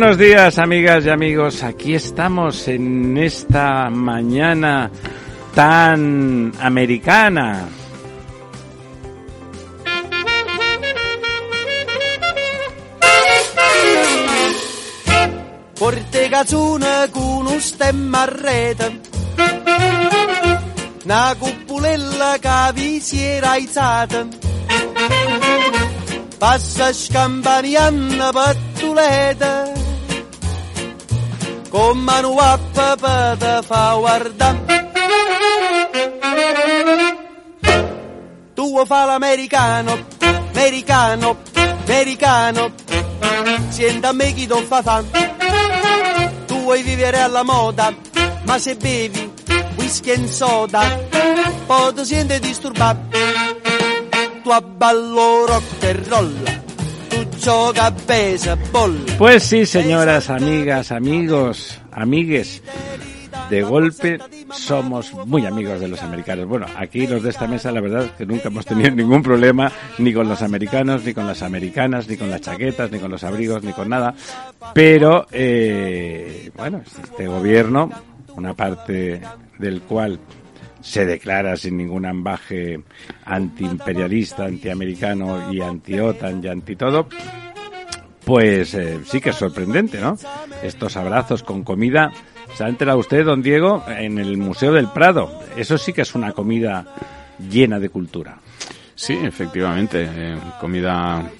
Buenos días, amigas y amigos. Aquí estamos en esta mañana tan americana. Porte cazzuna con un stemma a Una cuppulella che vi si Passa pattuleta Con mano a papà te fa guardare Tu fa l'americano, americano, americano. Sienta a me chi non fa fa. Tu vuoi vivere alla moda Ma se bevi whisky e soda Poi ti senti disturbato. Tu abballo rock and roll Pues sí, señoras, amigas, amigos, amigues. De golpe somos muy amigos de los americanos. Bueno, aquí los de esta mesa, la verdad es que nunca hemos tenido ningún problema ni con los americanos, ni con las americanas, ni con las chaquetas, ni con los abrigos, ni con nada. Pero, eh, bueno, este gobierno, una parte del cual se declara sin ningún ambaje antiimperialista, antiamericano y anti-OTAN y anti-todo, pues eh, sí que es sorprendente, ¿no? Estos abrazos con comida. ¿Se ha enterado usted, don Diego, en el Museo del Prado? Eso sí que es una comida llena de cultura. Sí, efectivamente, eh, comida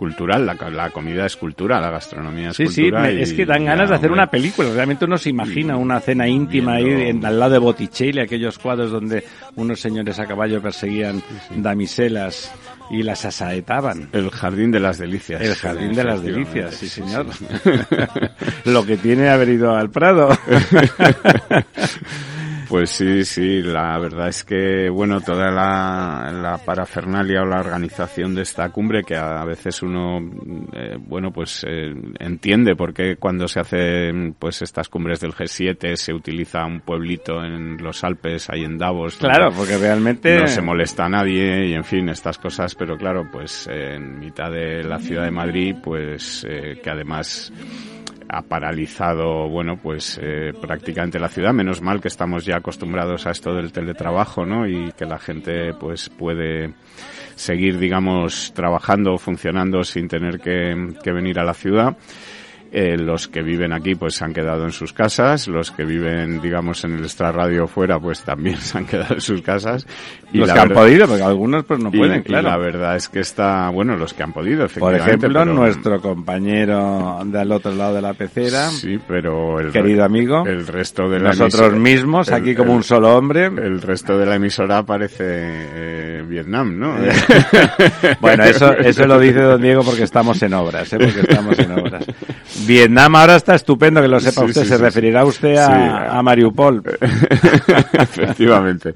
cultural, la, la comida es cultura, la gastronomía es Sí, sí, cultura. me- y es que dan ganas de hacer una película. Realmente uno se imagina una cena íntima ahí Viendo- en- al lado de Botticelli, aquellos cuadros donde unos señores a caballo perseguían damiselas y las asaetaban. El jardín de las delicias. El jardín de las delicias, sí señor. Lo que tiene haber ido al Prado. Pues sí, sí, la verdad es que, bueno, toda la, la parafernalia o la organización de esta cumbre, que a veces uno, eh, bueno, pues eh, entiende por qué cuando se hacen pues estas cumbres del G7 se utiliza un pueblito en los Alpes, ahí en Davos. Claro, porque realmente... No se molesta a nadie y en fin, estas cosas, pero claro, pues eh, en mitad de la ciudad de Madrid, pues eh, que además ha paralizado, bueno, pues eh, prácticamente la ciudad. Menos mal que estamos ya acostumbrados a esto del teletrabajo, ¿no? Y que la gente, pues, puede seguir, digamos, trabajando, funcionando sin tener que, que venir a la ciudad. Eh, los que viven aquí pues se han quedado en sus casas, los que viven digamos en el extrarradio fuera pues también se han quedado en sus casas. los la que han podido, porque algunos pues no y- pueden, y claro. la verdad es que está, bueno, los que han podido, Por efectivamente. ejemplo, pero- nuestro compañero del otro lado de la pecera, Sí, pero el querido amigo, el resto de la nosotros emisora- mismos, el- aquí como el- un solo hombre. El resto de la emisora parece eh, Vietnam, ¿no? Bueno, eso, eso lo dice don Diego porque estamos en obras, ¿eh? porque estamos en obras. Vietnam ahora está estupendo, que lo sepa Sí, usted. sí, Se sí, referirá usted a, a Mariupol. Efectivamente.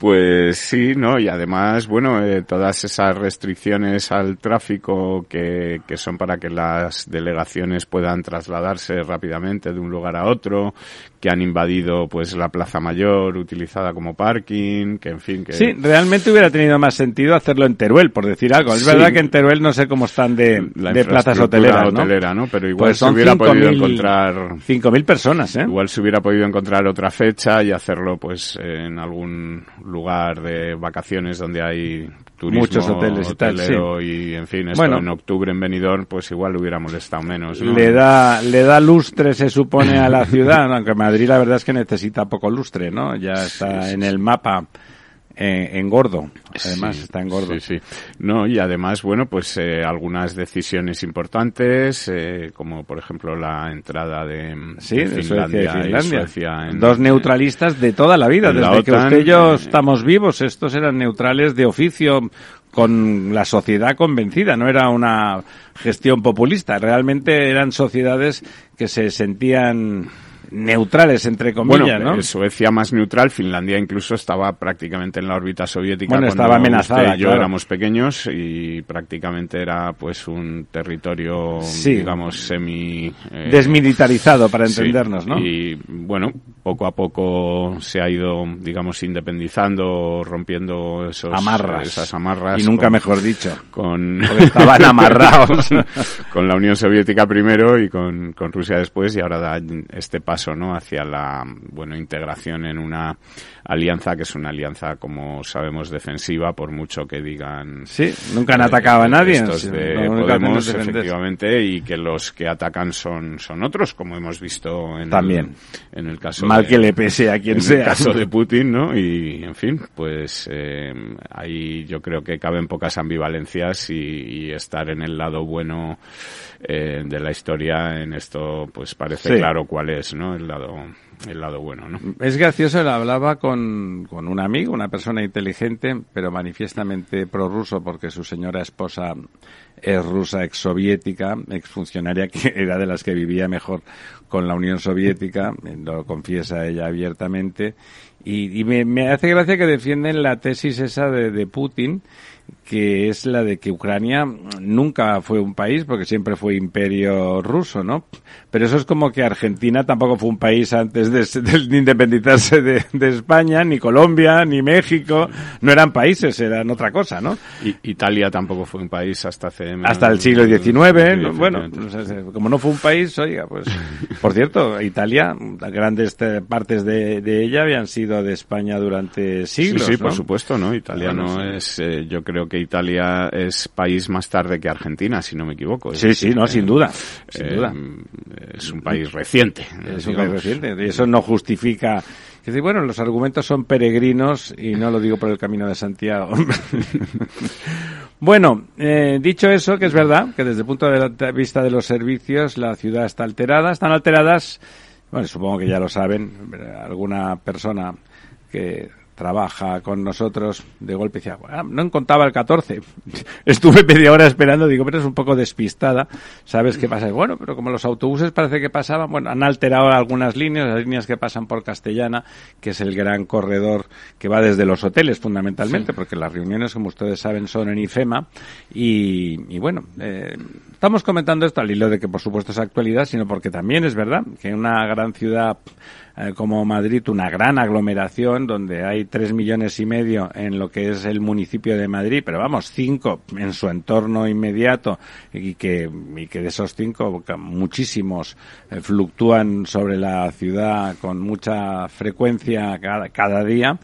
Pues sí, ¿no? Y además, bueno, eh, todas esas restricciones al tráfico que, que son para que las delegaciones puedan trasladarse rápidamente de un lugar a otro, que han invadido pues la Plaza Mayor utilizada como parking, que en fin, que... Sí, realmente hubiera tenido más sentido hacerlo en Teruel, por decir algo. Es Sí. verdad que en Teruel no sé cómo están de, la de plazas hoteleras, ¿no? hotelera, ¿no? Pero igual Pues se hubiera podido 5.000 encontrar 5.000 personas, ¿eh? Igual se hubiera podido encontrar otra fecha y hacerlo pues en algún lugar de vacaciones donde hay turismo Muchos hoteles y tal, hotelero y, en fin, esto Bueno. en octubre en Benidorm, pues igual hubiera molestado menos, ¿no? Le da, le da lustre, se supone, a la ciudad, aunque Madrid la verdad es que necesita poco lustre, ¿no? Ya está sí, en sí. el mapa eh, en gordo. Además, Sí, está en gordo. Sí, sí. No, y además, bueno, pues eh, algunas decisiones importantes, eh, como por ejemplo la entrada de, Sí, de de Finlandia, y Finlandia. Suecia en- Dos neutralistas de toda la vida, la desde que usted y yo eh, estamos vivos. Estos eran neutrales de oficio con la sociedad convencida, no era una gestión populista. Realmente eran sociedades que se sentían neutrales, entre Bueno, comillas, ¿no? eh, Suecia más neutral, Finlandia incluso estaba prácticamente en la órbita soviética Bueno, cuando estaba amenazada, usted y yo claro. éramos pequeños y prácticamente era pues un territorio, Sí. digamos, semi... eh, Desmilitarizado, para Sí, entendernos, ¿no? Y bueno, poco a poco se ha ido, digamos, independizando, rompiendo esos, Amarras. esas amarras. Y nunca con- mejor dicho. Con, estaban amarrados. con la Unión Soviética primero y con, con Rusia después y ahora da este paso, ¿no? Hacia la, bueno, integración en una alianza que es una alianza, como sabemos, defensiva, por mucho que digan Sí, nunca han atacado a nadie. estos Sí, de Podemos, efectivamente, y que los que atacan son, son otros, como hemos visto en, También. El, en el caso Mal que le pese a quien en sea. el caso de Putin, ¿no? Y, en fin, pues eh, ahí yo creo que caben pocas ambivalencias y, y estar en el lado bueno eh, de la historia en esto, pues parece Sí. claro cuál es, ¿no? El lado, el lado bueno, ¿no? Es gracioso, él hablaba con, con un amigo, una persona inteligente, pero manifiestamente prorruso porque su señora esposa es rusa exsoviética, exfuncionaria que era de las que vivía mejor con la Unión Soviética, lo confiesa ella abiertamente, y, y me, me hace gracia que defienden la tesis esa de, de Putin, que es la de que Ucrania nunca fue un país, porque siempre fue imperio ruso, ¿no? Pero eso es como que Argentina tampoco fue un país antes de, de independizarse de, de España, ni Colombia, ni México, no eran países, eran otra cosa, ¿no? Y, Italia tampoco fue un país hasta hace... Hasta el siglo XIX, bueno, como no fue un país, oiga, pues, por cierto, Italia, grandes partes de, de ella habían sido de España durante siglos, Sí, sí, por ¿no? supuesto, ¿no? Italia Bueno, no sí. es, eh, yo creo que Italia es país más tarde que Argentina, si no me equivoco. Sí, sí, no, sin duda, sin eh, duda. Es un país reciente. Es un digamos. país reciente. Y eso no justifica. Es decir, bueno, los argumentos son peregrinos y no lo digo por el camino de Santiago. bueno, eh, dicho eso, que es verdad, que desde el punto de vista de los servicios la ciudad está alterada. Están alteradas, bueno, supongo que ya lo saben, alguna persona que trabaja con nosotros, de golpe decía, "Ah, no encontraba el 14. Estuve media hora esperando, digo, pero es un poco despistada. ¿Sabes qué pasa? Bueno, pero como los autobuses parece que pasaban, bueno, han alterado algunas líneas, las líneas que pasan por Castellana, que es el gran corredor que va desde los hoteles fundamentalmente, porque las reuniones, como ustedes saben, son en IFEMA. Y, y bueno, eh, estamos comentando esto al hilo de que por supuesto es actualidad, sino porque también es verdad que en una gran ciudad eh, como Madrid, una gran aglomeración donde hay tres millones y medio en lo que es el municipio de Madrid, pero vamos, cinco en su entorno inmediato y que, y que de esos cinco muchísimos eh, fluctúan sobre la ciudad con mucha frecuencia cada, cada día,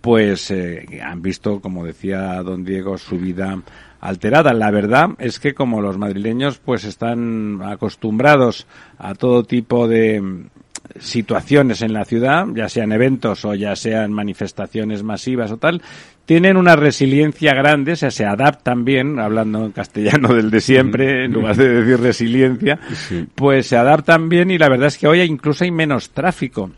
pues eh, han visto, como decía don Diego, su vida alterada. La verdad es que como los madrileños pues están acostumbrados a todo tipo de situaciones en la ciudad, ya sean eventos o ya sean manifestaciones masivas o tal, tienen una resiliencia grande, o sea, se adaptan bien, hablando en castellano del de siempre, en lugar de decir resiliencia, pues se adaptan bien y la verdad es que hoy incluso hay menos tráfico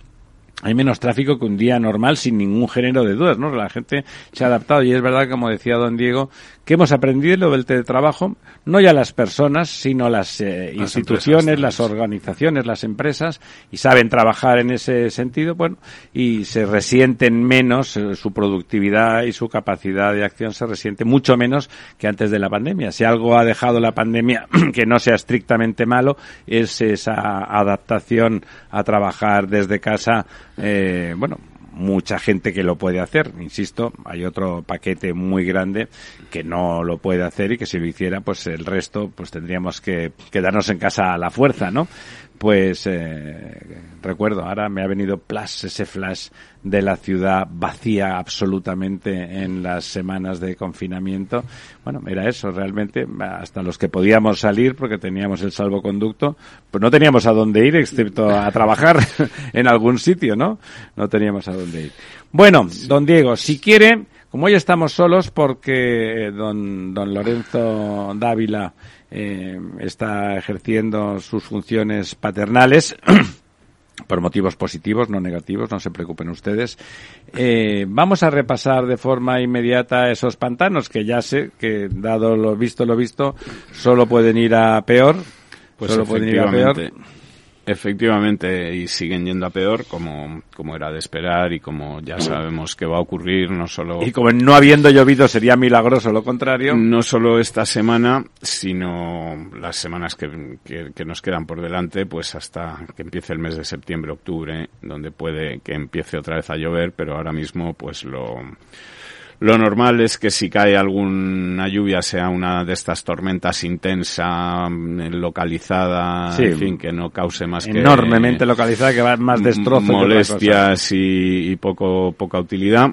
hay menos tráfico que un día normal sin ningún género de dudas, ¿no? La gente se ha adaptado y es verdad, como decía don Diego, que hemos aprendido lo del teletrabajo, no ya las personas, sino las, eh, Las instituciones, las organizaciones, las empresas, y saben trabajar en ese sentido, bueno, y se resienten menos, eh, su productividad y su capacidad de acción se resiente mucho menos que antes de la pandemia. Si algo ha dejado la pandemia que no sea estrictamente malo, es esa adaptación a trabajar desde casa, eh, bueno, mucha gente que lo puede hacer. Insisto, hay otro paquete muy grande que no lo puede hacer y que si lo hiciera, pues el resto, pues tendríamos que quedarnos en casa a la fuerza, ¿no? Pues eh, recuerdo, ahora me ha venido plus ese flash de la ciudad vacía absolutamente en las semanas de confinamiento. Bueno, era eso, realmente, hasta los que podíamos salir porque teníamos el salvoconducto, pues no teníamos a dónde ir excepto a trabajar en algún sitio, ¿no? No teníamos a dónde ir. Bueno, don Diego, si quiere, como hoy estamos solos porque don, don Lorenzo Dávila eh, está ejerciendo sus funciones paternales, por motivos positivos, no negativos, no se preocupen ustedes. Eh, vamos a repasar de forma inmediata esos pantanos que ya sé que, dado lo visto, lo visto, solo pueden ir a peor. Pues solo pueden ir a peor. Efectivamente, y siguen yendo a peor, como, como era de esperar y como ya sabemos que va a ocurrir, no solo... Y como no habiendo llovido sería milagroso lo contrario. No solo esta semana, sino las semanas que, que, que nos quedan por delante, pues hasta que empiece el mes de septiembre, octubre, donde puede que empiece otra vez a llover, pero ahora mismo pues lo lo normal es que si cae alguna lluvia sea una de estas tormentas intensa, mm, localizada, en fin, que no cause más que... Enormemente localizada, que va más destrozo Molestias y, y poco, poca utilidad.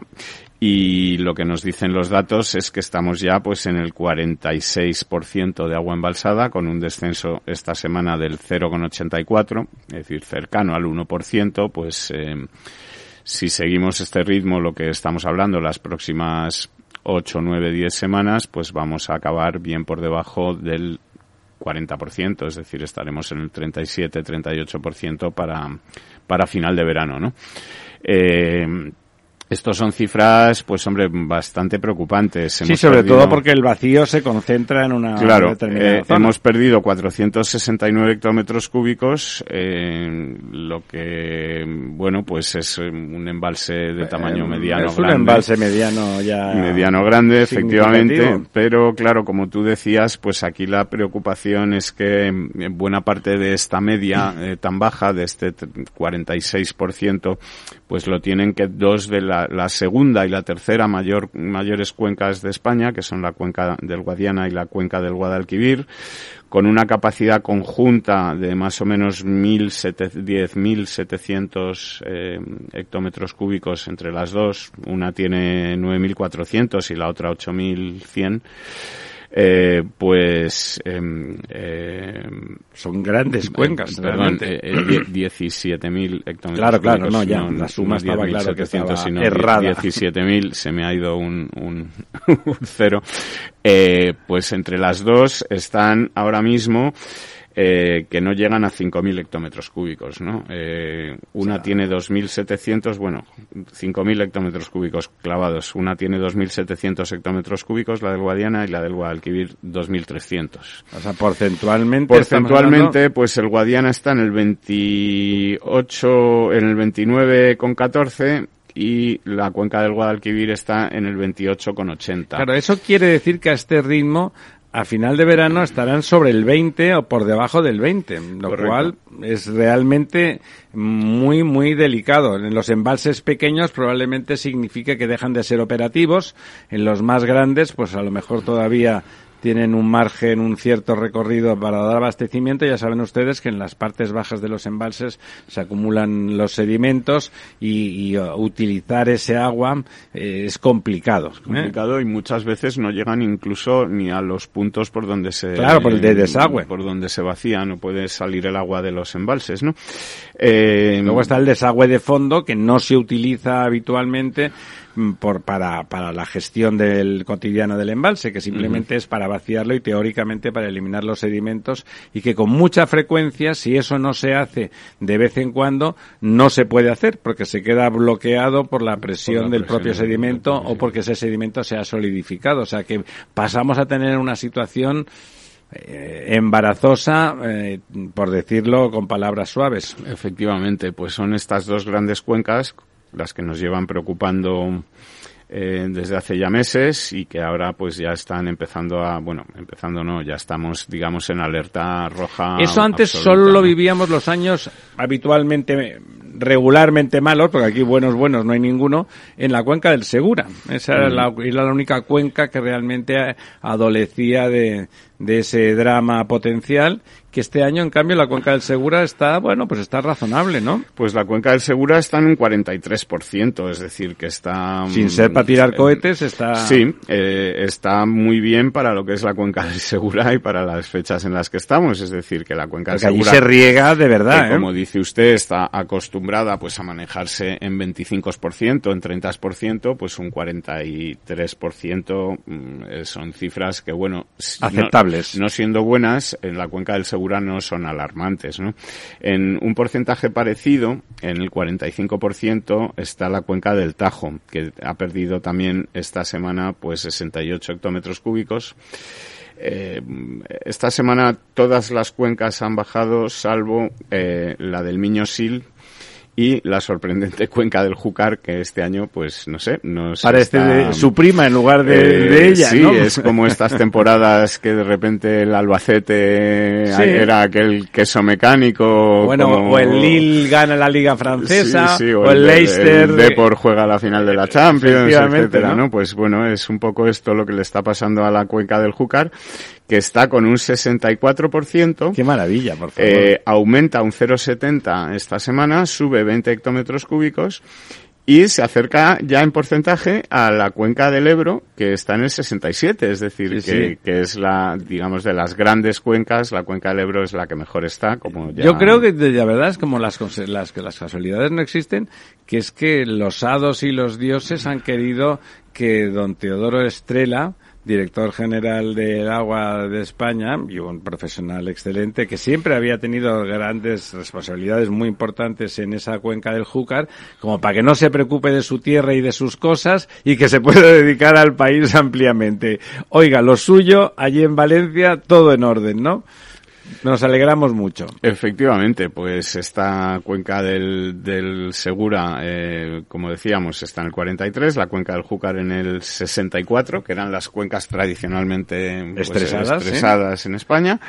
Y lo que nos dicen los datos es que estamos ya pues en el 46% de agua embalsada con un descenso esta semana del 0,84, es decir, cercano al 1%, pues eh, si seguimos este ritmo, lo que estamos hablando, las próximas 8, 9, 10 semanas, pues vamos a acabar bien por debajo del 40%, es decir, estaremos en el 37, 38% para, para final de verano, ¿no? Eh, estos son cifras, pues hombre, bastante preocupantes. sí, sobre todo porque el vacío se concentra en una claro, determinada eh, hemos perdido 469 hectómetros cúbicos, eh, lo que, bueno, pues es un embalse de tamaño mediano es grande. un embalse mediano ya. Mediano grande, efectivamente. Pero claro, como tú decías, pues aquí la preocupación es que buena parte de esta media eh, tan baja, de este 46%, pues lo tienen que dos de la, segunda y la tercera mayor, mayores cuencas de España, que son la cuenca del Guadiana y la cuenca del Guadalquivir, con una capacidad conjunta de más o menos 10.700 eh, hectómetros cúbicos entre las dos. Una tiene 9.400 y la otra 8.100 eh, pues eh, son grandes cuencas perdón eh, eh 17.000 hectómetros claro claro no ya la suma estaba claro que estaba sino errada. 17.000 se me ha ido un, un, un cero. Eh, pues entre las dos están ahora mismo eh, que no llegan a 5.000 hectómetros cúbicos, ¿no? Eh, una o sea, tiene 2.700, bueno, 5.000 hectómetros cúbicos clavados. Una tiene 2.700 hectómetros cúbicos, la del Guadiana, y la del Guadalquivir 2.300. O sea, porcentualmente. Porcentualmente, hablando... pues el Guadiana está en el 28, en el 29,14 y la cuenca del Guadalquivir está en el 28,80. Claro, eso quiere decir que a este ritmo a final de verano estarán sobre el 20 o por debajo del 20, lo Correcto. cual es realmente muy, muy delicado. En los embalses pequeños probablemente significa que dejan de ser operativos, en los más grandes pues a lo mejor todavía tienen un margen, un cierto recorrido para dar abastecimiento. Ya saben ustedes que en las partes bajas de los embalses se acumulan los sedimentos y, y uh, utilizar ese agua eh, es complicado. Es complicado ¿eh? y muchas veces no llegan incluso ni a los puntos por donde se claro por el de desagüe por donde se vacía no puede salir el agua de los embalses, ¿no? Eh, Luego está el desagüe de fondo que no se utiliza habitualmente por, para, para la gestión del cotidiano del embalse, que simplemente uh -huh. es para vaciarlo y teóricamente para eliminar los sedimentos y que con mucha frecuencia, si eso no se hace de vez en cuando, no se puede hacer porque se queda bloqueado por la presión, por la del presión propio sedimento o porque ese sedimento se ha solidificado. O sea que pasamos a tener una situación eh, embarazosa, eh, por decirlo con palabras suaves. Efectivamente, pues son estas dos grandes cuencas las que nos llevan preocupando eh, desde hace ya meses y que ahora pues ya están empezando a, bueno, empezando no, ya estamos digamos en alerta roja. Eso antes absoluta, solo lo ¿no? vivíamos los años habitualmente regularmente malos, porque aquí buenos buenos no hay ninguno, en la cuenca del Segura. Esa era, la, era la única cuenca que realmente adolecía de, de ese drama potencial que este año, en cambio, la cuenca del Segura está, bueno, pues está razonable, ¿no? Pues la cuenca del Segura está en un 43%, es decir, que está... Sin ser para tirar cohetes, está... Sí, eh, está muy bien para lo que es la cuenca del Segura y para las fechas en las que estamos, es decir, que la cuenca del Segura... se riega de verdad, ¿eh? Como dice usted, está acostumbrada pues a manejarse en 25%, en 30%, pues un 43% mm, son cifras que, bueno... Aceptables. no siendo buenas, en la cuenca del Segura no son alarmantes. ¿no? En un porcentaje parecido, en el 45%, está la cuenca del Tajo, que ha perdido también esta semana pues 68 hectómetros cúbicos. Eh, esta semana todas las cuencas han bajado, salvo eh, la del Miño Sil, y la sorprendente cuenca del Júcar que este año pues no sé nos parece su prima en lugar de, eh, ella sí es como estas temporadas que de repente el Albacete era aquel queso mecánico bueno o el Lille gana la liga francesa o, el, Leicester el Depor juega la final de la Champions etcétera ¿no? pues bueno es un poco esto lo que le está pasando a la cuenca del Júcar que está con un 64%. Qué maravilla, por favor. Eh, aumenta un 0,70 esta semana, sube 20 hectómetros cúbicos y se acerca ya en porcentaje a la cuenca del Ebro, que está en el 67, es decir, que, que, es la, digamos, de las grandes cuencas, la cuenca del Ebro es la que mejor está, como ya... Yo creo que la verdad es como las, las, que las casualidades no existen, que es que los hados y los dioses han querido que don Teodoro Estrella, director general del agua de España y un profesional excelente que siempre había tenido grandes responsabilidades muy importantes en esa cuenca del Júcar, como para que no se preocupe de su tierra y de sus cosas y que se pueda dedicar al país ampliamente. Oiga, lo suyo allí en Valencia, todo en orden, ¿no? Nos alegramos mucho. Efectivamente, pues esta cuenca del, del Segura, eh, como decíamos, está en el 43, la cuenca del Júcar en el 64, que eran las cuencas tradicionalmente pues, estresadas, estresadas en España,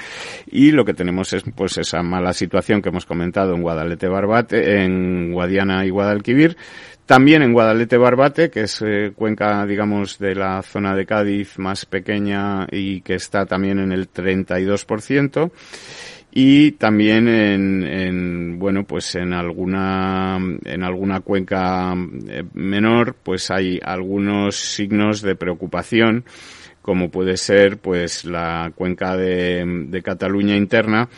y lo que tenemos es pues esa mala situación que hemos comentado en Guadalete Barbate, en Guadiana y Guadalquivir, también en Guadalete Barbate, que es eh, cuenca, digamos, de la zona de Cádiz más pequeña y que está también en el 32%. Y también en, en, bueno, pues en alguna, en alguna cuenca eh, menor, pues hay algunos signos de preocupación, como puede ser, pues la cuenca de, de Cataluña interna,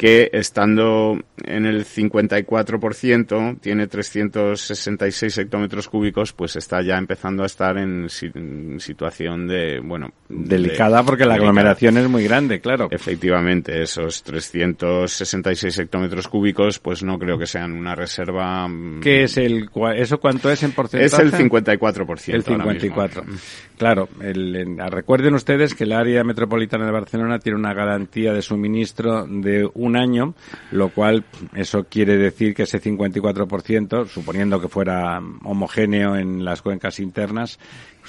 que estando en el 54%, tiene 366 hectómetros cúbicos, pues está ya empezando a estar en, situación de, bueno... Delicada porque la aglomeración es muy grande, claro. Efectivamente, esos 366 hectómetros cúbicos, pues no creo que sean una reserva... Mm, ¿Qué es el, eso cuánto es en porcentaje? Es el 54%. El 54. Claro, el, recuerden ustedes que el área metropolitana de Barcelona tiene una garantía de suministro de un un año, lo cual eso quiere decir que ese 54%, suponiendo que fuera homogéneo en las cuencas internas,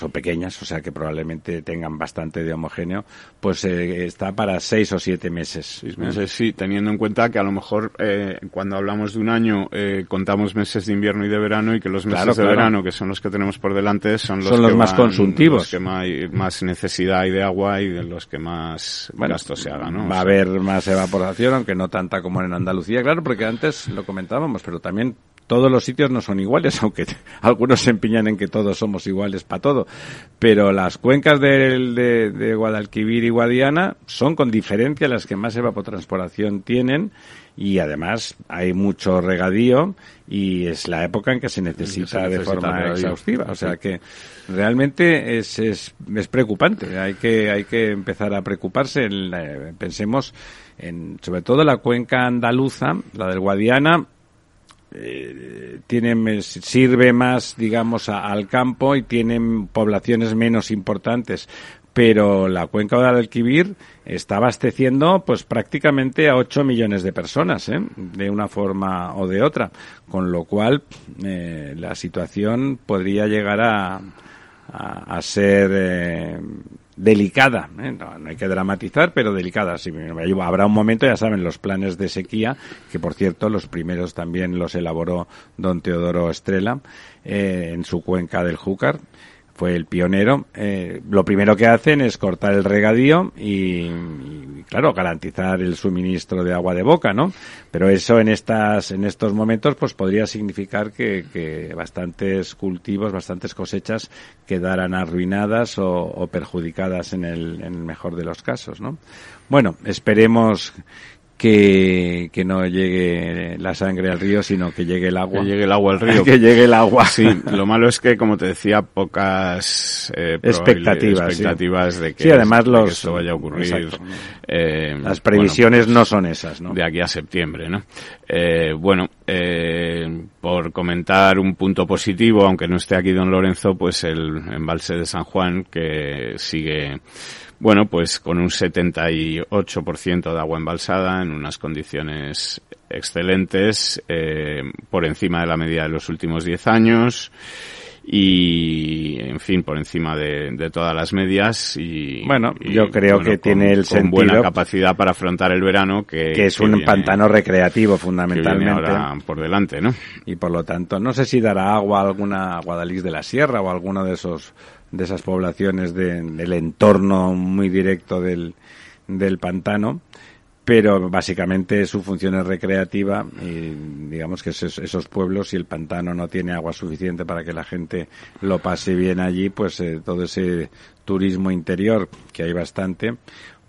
son pequeñas, o sea que probablemente tengan bastante de homogéneo, pues eh, está para seis o siete meses. Seis meses, sí, teniendo en cuenta que a lo mejor eh, cuando hablamos de un año eh, contamos meses de invierno y de verano y que los meses de verano, que son los que tenemos por delante, son los, son los más consumtivos. Los que más, más, necesidad hay de agua y de los que más gasto se haga, ¿no? Va a haber más evaporación, aunque no tanta como en Andalucía, claro, porque antes lo comentábamos, pero también todos los sitios no son iguales, aunque algunos se empeñan en que todos somos iguales para todo. Pero las cuencas de, de, Guadalquivir y Guadiana son con diferencia las que más evapotranspiración tienen y además hay mucho regadío y es la época en que se necesita, de forma exhaustiva. O sea que realmente es, es, es, preocupante. Hay que, hay que empezar a preocuparse. En pensemos en, sobre todo la cuenca andaluza, la del Guadiana, eh, sirve más, digamos, al campo y tienen poblaciones menos importantes. Pero la cuenca de Alquivir está abasteciendo pues prácticamente a 8 millones de personas, ¿eh? de una forma o de otra. Con lo cual, eh, la situación podría llegar a, a, ser delicada, ¿eh? no, hay que dramatizar, pero delicada. Sí, habrá un momento, ya saben, los planes de sequía, que por cierto los primeros también los elaboró don Teodoro Estrella eh, en su cuenca del Júcar fue el pionero. Eh, lo primero que hacen es cortar el regadío y, claro, garantizar el suministro de agua de boca, ¿no? Pero eso en estas, en estos momentos, pues podría significar que, bastantes cultivos, bastantes cosechas quedaran arruinadas o, perjudicadas en el, en el mejor de los casos, ¿no? Bueno, esperemos que, que no llegue la sangre al río, sino que llegue el agua. Que llegue el agua al río. que llegue el agua. Sí, lo malo es que, como te decía, pocas eh, expectativas, expectativas de que, sí, además los, esto vaya a ocurrir. Eh, Las previsiones pues, no son esas, ¿no? De aquí a septiembre, ¿no? Eh, bueno, eh, por comentar un punto positivo, aunque no esté aquí don Lorenzo, pues el embalse de San Juan, que sigue bueno, pues con un 78% de agua embalsada en unas condiciones excelentes, eh, por encima de la media de los últimos 10 años y en fin por encima de, todas las medias y bueno yo creo que tiene el con buena capacidad para afrontar el verano que, que es un pantano recreativo fundamentalmente. por delante no y por lo tanto no sé si dará agua a alguna Guadalís de la Sierra o alguno de esos de esas poblaciones del entorno muy directo del, del pantano, pero básicamente su función es recreativa y digamos que esos, esos, pueblos, si el pantano no tiene agua suficiente para que la gente lo pase bien allí, pues eh, todo ese turismo interior, que hay bastante,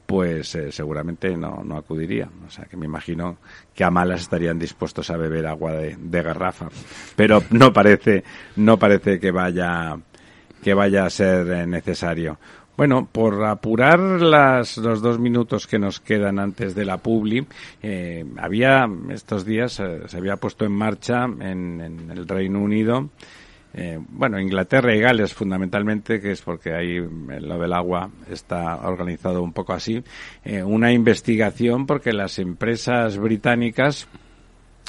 pues eh, seguramente no, no acudiría. O sea, que me imagino que a malas estarían dispuestos a beber agua de, de garrafa. Pero no parece, no parece que vaya que vaya a ser eh, necesario. Bueno, por apurar las, los dos minutos que nos quedan antes de la publi, eh, había estos días eh, se había puesto en marcha en, el Reino Unido, bueno, Inglaterra y Gales fundamentalmente, que es porque ahí lo del agua está organizado un poco así, una investigación porque las empresas británicas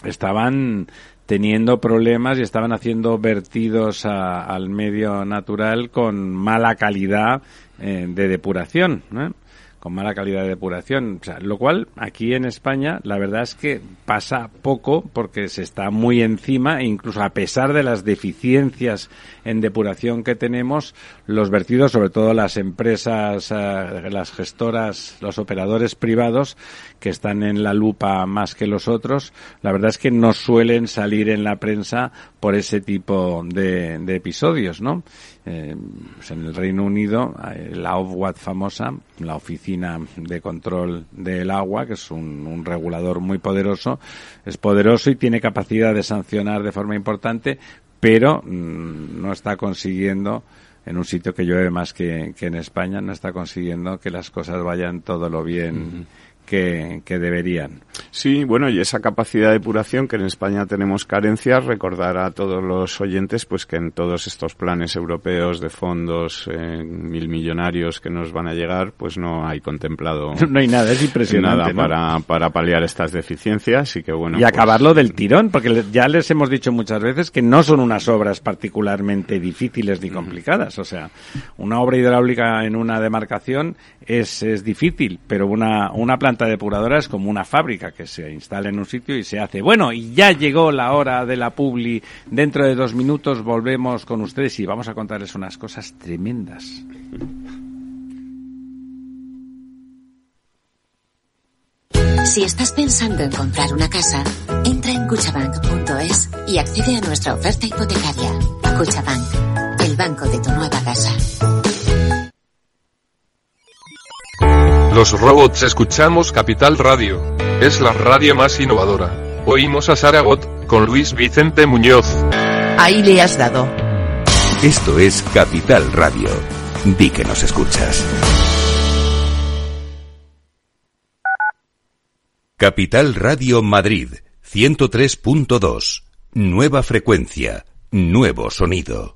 estaban teniendo problemas y estaban haciendo vertidos al medio natural con mala calidad eh, de depuración. con mala calidad de depuración, lo cual aquí en España la verdad es que pasa poco porque se está muy encima e incluso a pesar de las deficiencias en depuración que tenemos, los vertidos, sobre todo las empresas, eh, las gestoras, los operadores privados que están en la lupa más que los otros, la verdad es que no suelen salir en la prensa por ese tipo de, episodios, ¿no? Eh, pues en el Reino Unido, eh, la OFWAT famosa, la Oficina de Control del Agua, que es un, regulador muy poderoso, es poderoso y tiene capacidad de sancionar de forma importante, pero mm, no está consiguiendo en un sitio que llueve más que, en España, no está consiguiendo que las cosas vayan todo lo bien que, deberían. Sí, bueno, y esa capacidad de depuración que en España tenemos carencias, recordar a todos los oyentes pues que en todos estos planes europeos de fondos eh, mil millonarios que nos van a llegar, pues no hay contemplado no hay nada, es impresionante nada para, para paliar estas deficiencias y que bueno. Y pues acabarlo del tirón, porque ya les hemos dicho muchas veces que no son unas obras particularmente difíciles ni complicadas, o sea, una obra hidráulica en una demarcación es, es difícil, pero una, una planta depuradora es como una fábrica que se instala en un sitio y se hace. Bueno, y ya llegó la hora de la publi. Dentro de dos minutos volvemos con ustedes y vamos a contarles unas cosas tremendas. Si estás pensando en comprar una casa, entra en cuchabank.es y accede a nuestra oferta hipotecaria. Cuchabank, el banco de tu nueva casa. Los robots escuchamos Capital Radio. Es la radio más innovadora. Oímos a Saragot, con Luis Vicente Muñoz. Ahí le has dado. Esto es Capital Radio. Di que nos escuchas. Capital Radio Madrid, 103.2. Nueva frecuencia, nuevo sonido.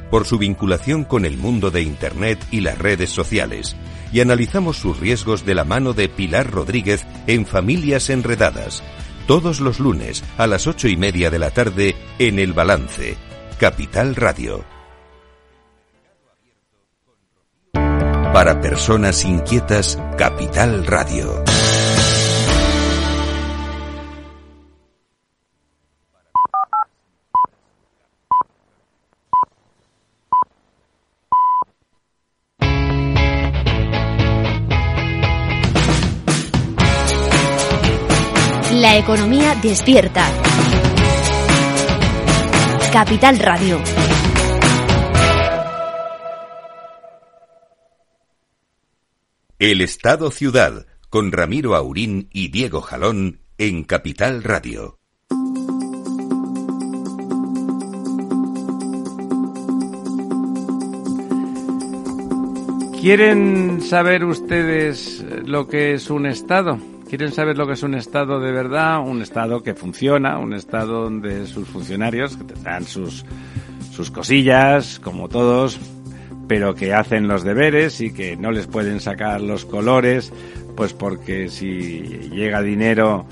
por su vinculación con el mundo de Internet y las redes sociales, y analizamos sus riesgos de la mano de Pilar Rodríguez en Familias Enredadas, todos los lunes a las ocho y media de la tarde en el balance, Capital Radio. Para personas inquietas, Capital Radio. La economía despierta. Capital Radio. El Estado Ciudad, con Ramiro Aurín y Diego Jalón en Capital Radio. ¿Quieren saber ustedes lo que es un Estado? ¿Quieren saber lo que es un Estado de verdad? Un Estado que funciona, un Estado donde sus funcionarios, que tendrán sus, sus cosillas, como todos, pero que hacen los deberes y que no les pueden sacar los colores, pues porque si llega dinero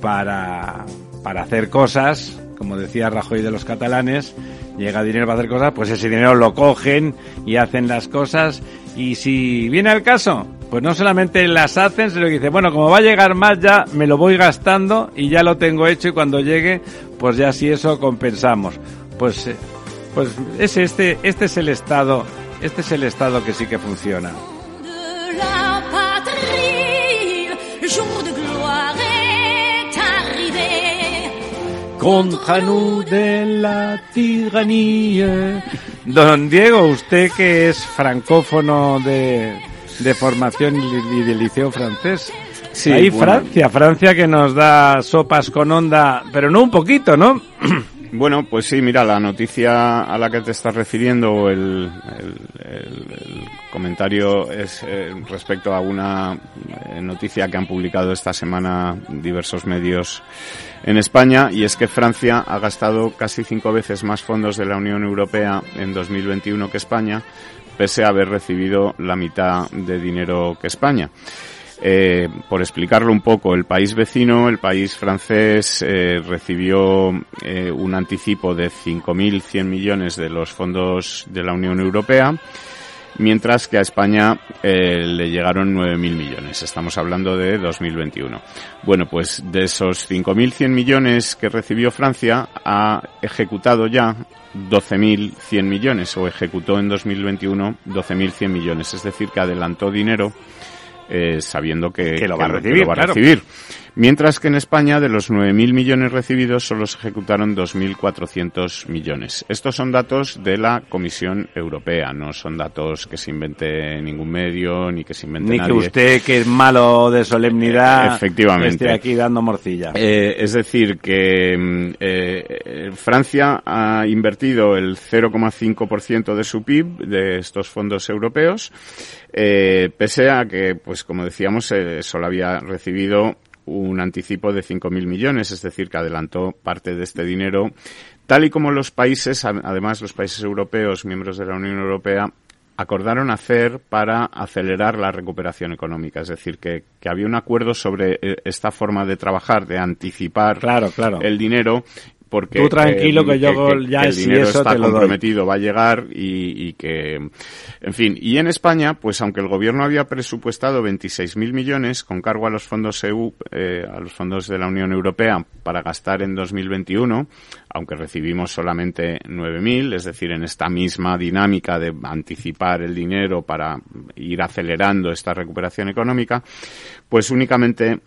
para, para hacer cosas, como decía Rajoy de los catalanes, llega dinero para hacer cosas, pues ese dinero lo cogen y hacen las cosas. Y si viene al caso, pues no solamente las hacen, sino que dicen, bueno, como va a llegar más ya me lo voy gastando y ya lo tengo hecho y cuando llegue, pues ya si eso compensamos. Pues, eh, pues ese, este, este es el estado, este es el estado que sí que funciona. Contra nous de la tiranía. Don Diego, usted que es francófono de, de formación y de liceo francés. Sí, Ahí bueno. Francia, Francia que nos da sopas con onda, pero no un poquito, ¿no? Bueno, pues sí, mira, la noticia a la que te estás refiriendo, el- el- el comentario es eh, respecto a una eh, noticia que han publicado esta semana diversos medios en España, y es que Francia ha gastado casi cinco veces más fondos de la Unión Europea en 2021 que España, pese a haber recibido la mitad de dinero que España. Eh, por explicarlo un poco, el país vecino, el país francés, eh, recibió eh, un anticipo de 5.100 millones de los fondos de la Unión Europea, mientras que a España le llegaron 9.000 millones. Estamos hablando de 2021. Bueno, pues de esos 5.100 millones que recibió Francia, ha ejecutado ya 12.100 millones, o ejecutó en 2021 12.100 millones. Es decir, que adelantó dinero eh, sabiendo que, Que lo va que recibir, va a claro. Mientras que en España, de los 9.000 millones recibidos, solo se ejecutaron 2.400 millones. Estos son datos de la Comisión Europea, no son datos que se invente ningún medio ni que se invente Ni nadie. que usted, que es malo de solemnidad, Efectivamente. esté aquí dando morcilla. Eh, es decir, que mm, eh, eh, Francia ha invertido el 0,5% de su PIB de estos fondos europeos, eh, pese a que, pues como decíamos, eh, solo había recibido un anticipo de 5.000 millones, es decir, que adelantó parte de este dinero, tal y como los países, además los países europeos, miembros de la Unión Europea, acordaron hacer para acelerar la recuperación económica. Es decir, que, que había un acuerdo sobre eh, esta forma de trabajar, de anticipar Claro, claro. el dinero. Porque, Tú tranquilo, que yo ya el si dinero eso está te lo doy. comprometido, va a llegar y, y que, en fin. Y en España, pues aunque el gobierno había presupuestado 26.000 millones con cargo a los fondos EU, eh, a los fondos de la Unión Europea para gastar en 2021, aunque recibimos solamente 9.000, es decir, en esta misma dinámica de anticipar el dinero para ir acelerando esta recuperación económica, pues únicamente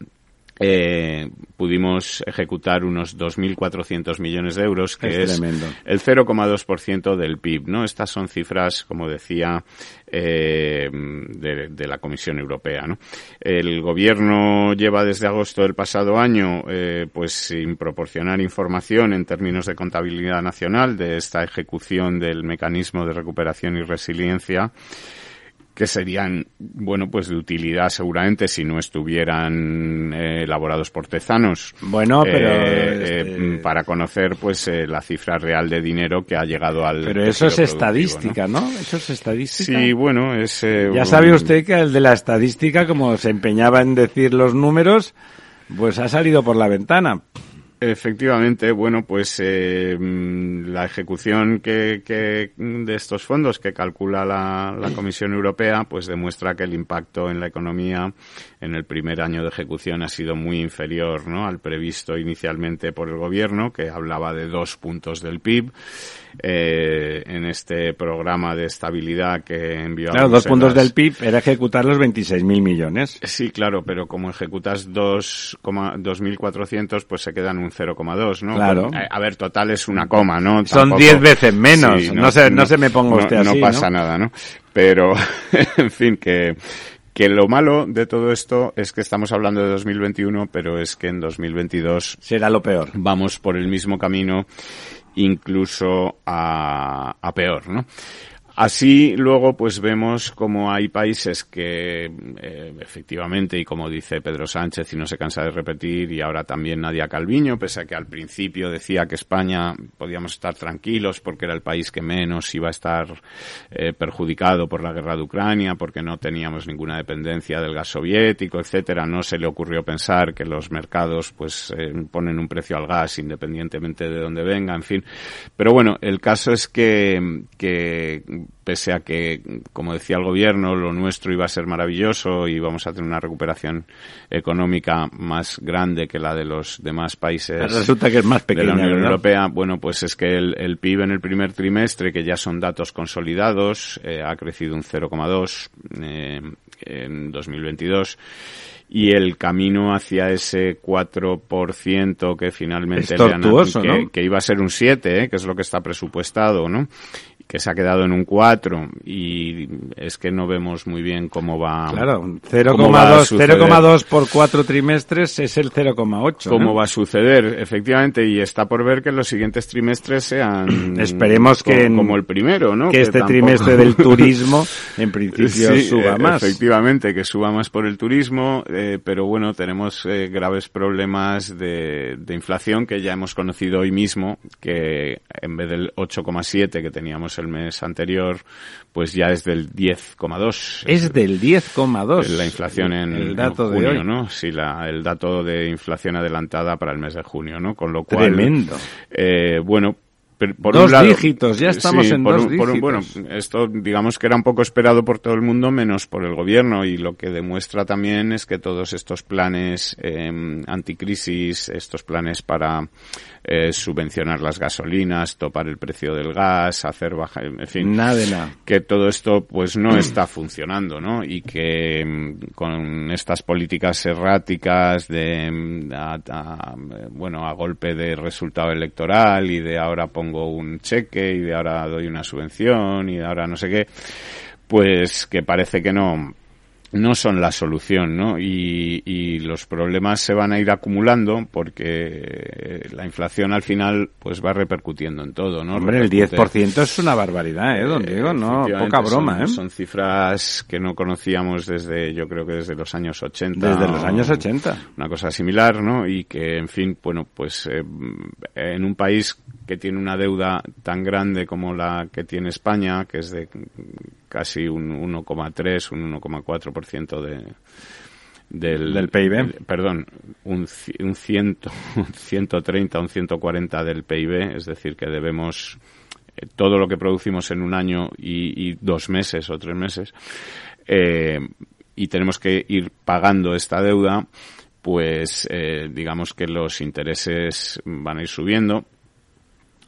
eh, pudimos ejecutar unos 2.400 millones de euros, que Es es, el 0,2% del PIB, ¿no? Estas son cifras, como decía, eh, de, de la Comisión Europea, ¿no? El gobierno lleva desde agosto del pasado año, eh, pues sin proporcionar información en términos de contabilidad nacional de esta ejecución del mecanismo de recuperación y resiliencia que serían, bueno, pues de utilidad seguramente si no estuvieran eh, elaborados por tezanos. Bueno, pero, Eh, este- eh, para conocer, pues, eh, la cifra real de dinero que ha llegado al. Pero eso es estadística, ¿no? Eso es estadística. Sí, bueno, es. eh, Ya sabe usted que el de la estadística, como se empeñaba en decir los números, pues ha salido por la ventana. Efectivamente, bueno, pues eh, mm, la ejecución que, que de estos fondos que calcula la, la Comisión Europea, pues demuestra que el impacto en la economía en el primer año de ejecución ha sido muy inferior, ¿no? Al previsto inicialmente por el Gobierno, que hablaba de dos puntos del PIB. Eh, en este programa de estabilidad que envió a Claro, dos puntos del PIB era ejecutar los 26.000 millones. Sí, claro, pero como ejecutas dos coma- 2.400, pues se quedan un 0,2, ¿no? Claro. Pues, a ver, total es una coma, ¿no? Son Tampoco- 10 veces menos. No se- no se me ponga usted no, así, No pasa ¿no? nada, ¿no? Pero, en fin, que, que lo malo de todo esto es que estamos hablando de 2021, pero es que en 2022 será lo peor. Vamos por el mismo camino, incluso a, a peor, ¿no? Así luego pues vemos como hay países que eh, efectivamente y como dice Pedro Sánchez y no se cansa de repetir y ahora también Nadia Calviño, pese a que al principio decía que España podíamos estar tranquilos porque era el país que menos iba a estar eh, perjudicado por la guerra de Ucrania, porque no teníamos ninguna dependencia del gas soviético, etcétera, no se le ocurrió pensar que los mercados pues eh, ponen un precio al gas independientemente de dónde venga, en fin. Pero bueno, el caso es que, que pese a que, como decía el gobierno, lo nuestro iba a ser maravilloso y vamos a tener una recuperación económica más grande que la de los demás países Resulta que es más de la pequeña, Unión. Europea, bueno, pues es que el, el PIB en el primer trimestre, que ya son datos consolidados, eh, ha crecido un 0,2 eh, en 2022 y el camino hacia ese 4% que finalmente le han- que, ¿no? que iba a ser un 7, eh, que es lo que está presupuestado, ¿no? Que se ha quedado en un 4 y es que no vemos muy bien cómo va Claro, cómo va a 0,2 suceder. 0,2 por cuatro trimestres es el 0,8. cómo ¿no? va a suceder, efectivamente, y está por ver que los siguientes trimestres sean Esperemos que como el primero, ¿no? que este tampoco- trimestre del turismo, en principio, Sí, suba eh, más. Efectivamente, que suba más por el turismo, eh, pero bueno, tenemos eh, graves problemas de, de inflación que ya hemos conocido hoy mismo, que en vez del 8,7 que teníamos el mes anterior, pues ya es del 10,2. Es del 10,2. La inflación en, el dato en de junio, hoy. ¿no? Sí, la, el dato de inflación adelantada para el mes de junio, ¿no? Con lo cual... Tremendo. eh, bueno, por Dos un lado, dígitos, ya estamos en por dos un- por un- bueno, esto digamos que era un poco esperado por todo el mundo, menos por el gobierno, y lo que demuestra también es que todos estos planes eh, anticrisis, estos planes para eh, subvencionar las gasolinas, topar el precio del gas, hacer baja, en fin, Nada de nada. que todo esto pues no está funcionando, ¿no? Y que mm, con estas políticas erráticas de mm, a- a, bueno a golpe de resultado electoral y de ahora pongo un cheque y de ahora doy una subvención y de ahora no sé qué, pues que parece que no no son la solución, ¿no? Y, y los problemas se van a ir acumulando porque la inflación al final pues va repercutiendo en todo, ¿no? Hombre, el Repercute- 10% es una barbaridad, ¿eh, don Diego? No, poca broma, son, ¿eh? Son cifras que no conocíamos desde, yo creo que desde los años 80. Desde los años 80. Una cosa similar, ¿no? Y que, en fin, bueno, pues eh, en un país que tiene una deuda tan grande como la que tiene España, que es de casi un 1,3, un 1,4% de del, Del PIB. perdón, un, un, ciento, un 130, un 140 del PIB, es decir, que debemos eh, todo lo que producimos en un año y, y dos meses o tres meses, eh, y tenemos que ir pagando esta deuda, pues eh, digamos que los intereses van a ir subiendo,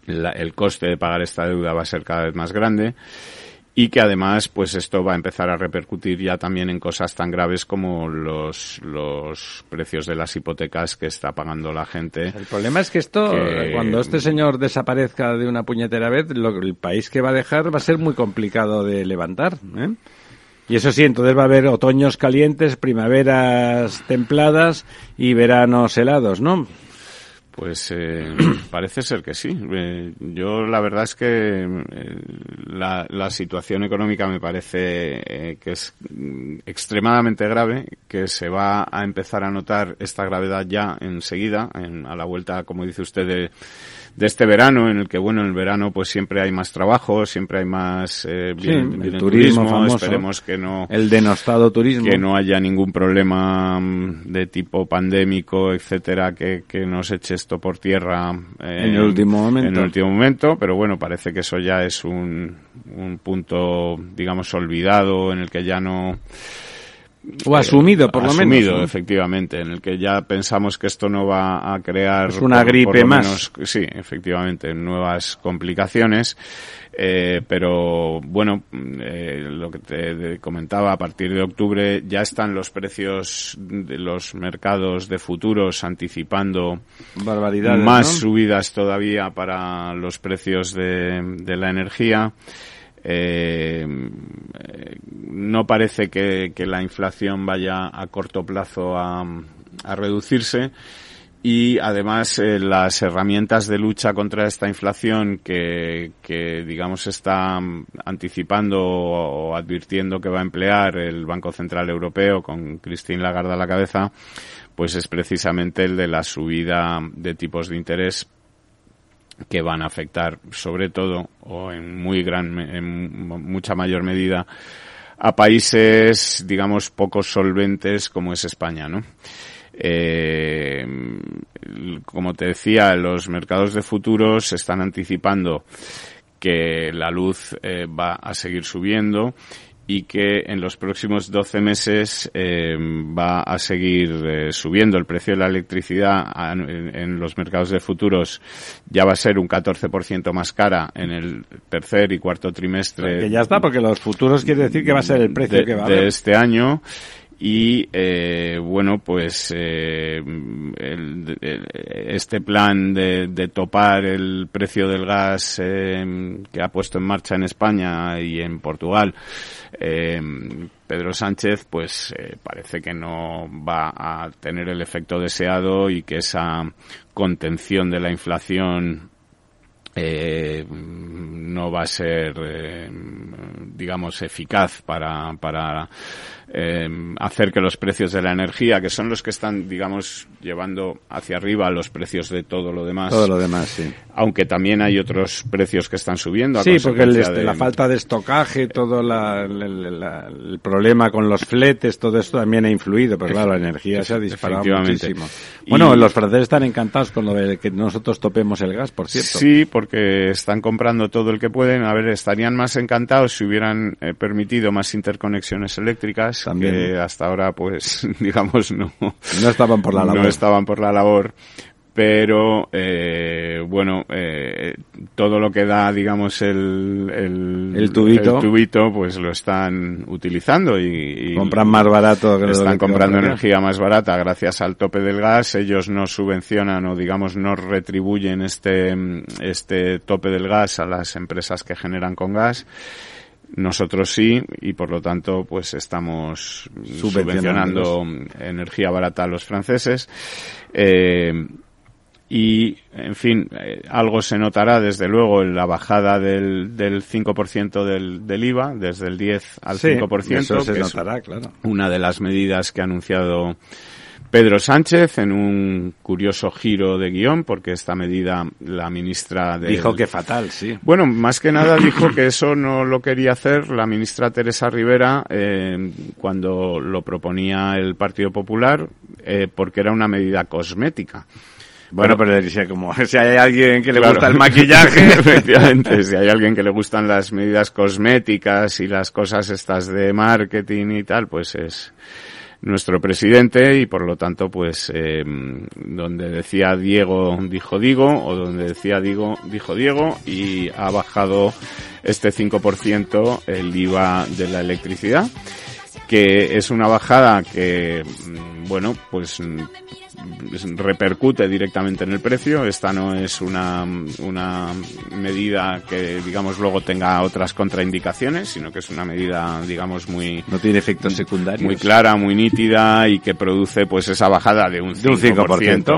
la- el coste de pagar esta deuda va a ser cada vez más grande y que además pues esto va a empezar a repercutir ya también en cosas tan graves como los los precios de las hipotecas que está pagando la gente. El problema es que esto, Que- cuando este señor desaparezca de una puñetera vez, lo- el país que va a dejar va a ser muy complicado de levantar. ¿eh? Y eso sí, entonces va a haber otoños calientes, primaveras templadas y veranos helados, ¿no? Pues eh, parece ser que sí. Eh, yo la verdad es que eh, la, la situación económica me parece eh, que es mm, extremadamente grave, que se va a empezar a notar esta gravedad ya enseguida, en- a la vuelta, como dice usted, de, de este verano, en el que, bueno, en el verano pues siempre hay más trabajo, siempre hay más eh, Sí, bien- el bien turismo famoso. esperemos que no El denostado turismo. que no haya ningún problema mm, de tipo pandémico, etcétera, que, que nos eche esto por tierra eh, En el último momento. En el último momento, pero bueno, parece que eso ya es un, un punto, digamos, olvidado, en el que ya no O asumido, por lo asumido, menos. ¿no? efectivamente, en el que ya pensamos que esto no va a crear Es una por- por gripe lo más. menos, sí, efectivamente, nuevas complicaciones. Eh, pero bueno, eh, lo que te comentaba, a partir de octubre ya están los precios de los mercados de futuros anticipando Barbaridades, más ¿no? subidas todavía para los precios de, de la energía. Eh, no parece que, la inflación vaya a corto plazo a, a reducirse. Y además eh, las herramientas de lucha contra esta inflación que, que digamos está anticipando o advirtiendo que va a emplear el Banco Central Europeo con Christine Lagarde a la cabeza pues es precisamente el de la subida de tipos de interés que van a afectar sobre todo o en muy gran en mucha mayor medida a países digamos poco solventes como es España no eh, como te decía los mercados de futuros están anticipando que la luz eh, va a seguir subiendo y que en los próximos 12 meses eh, va a seguir eh, subiendo. El precio de la electricidad a- en, en los mercados de futuros ya va a ser un 14% más cara en el tercer y cuarto trimestre Que ya está, porque los futuros quiere decir que va a ser el precio de, que va a de este año y eh, bueno pues eh, este plan de, topar el precio del gas eh, que ha puesto en marcha en España y en Portugal eh, Pedro Sánchez pues eh, parece que no va a tener el efecto deseado y que esa contención de la inflación eh, no va a ser, eh, digamos, eficaz para, para eh, hacer que los precios de la energía, que son los que están, digamos, llevando hacia arriba los precios de todo lo demás. Todo lo demás, sí. Aunque también hay otros precios que están subiendo. a Sí, porque el este- de- la falta de estocaje, todo la- el, la- el problema con los fletes, todo esto también ha influido, pero claro, la energía se ha disparado muchísimo. Y- Bueno, los franceses están encantados con lo de que nosotros topemos el gas, por cierto. Sí, porque están comprando todo el que pueden. A ver, estarían más encantados si hubieran eh, permitido más interconexiones eléctricas, También. que hasta ahora, pues, digamos, no, No estaban por la labor. no estaban por la labor. Pero, eh, bueno, eh, todo lo que da, digamos, el, el, El tubito. el tubito, pues lo están utilizando y, y Compran más barato que lo están que comprando compran. energía más barata gracias al tope del gas. Ellos no subvencionan o, digamos, no retribuyen este, este tope del gas a las empresas que generan con gas. Nosotros sí, y por lo tanto, pues estamos subvencionando energía barata a los franceses. Eh, y, en fin, eh, algo se notará desde luego en la bajada del, del 5% del, del IVA, desde el 10 al Sí, 5%. eso se que es notará, claro. Una de las medidas que ha anunciado Pedro Sánchez en un curioso giro de guion, porque esta medida la ministra de Dijo que fatal, sí. bueno, más que nada dijo que eso no lo quería hacer la ministra Teresa Rivera eh, cuando lo proponía el Partido Popular, eh, porque era una medida cosmética. Bueno, pero como si hay alguien que le Claro. gusta el maquillaje. Efectivamente, si hay alguien que le gustan las medidas cosméticas y las cosas estas de marketing y tal, pues es, nuestro presidente y por lo tanto pues eh, donde decía Diego dijo Diego o donde decía Diego dijo Diego y ha bajado este 5% el IVA de la electricidad que es una bajada que mm, bueno pues repercute directamente en el precio. Esta no es una, una medida que, digamos, luego tenga otras contraindicaciones, sino que es una medida, digamos, muy... No tiene efectos secundarios. Muy clara, muy nítida y que produce, pues, esa bajada de un 5%, De un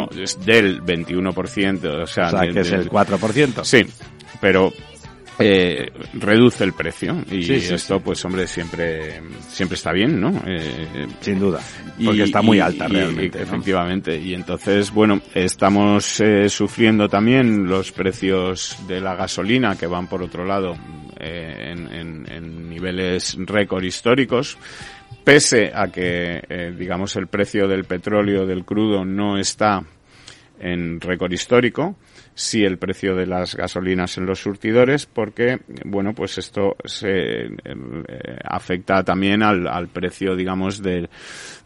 5%. es del 21%, o sea, O sea, del- que es el 4%. Sí, pero eh, reduce el precio. Y Sí, sí, esto pues hombre siempre siempre está bien no Eh, Sin duda, porque está muy alta realmente, ¿no? efectivamente. Y entonces bueno estamos eh, sufriendo también los precios de la gasolina que van por otro lado eh, en, en- en niveles récord históricos. Pese a que eh, digamos el precio del petróleo del crudo no está en récord histórico, sí el precio de las gasolinas en los surtidores, porque, bueno, pues esto se eh, afecta también al, al precio, digamos, del,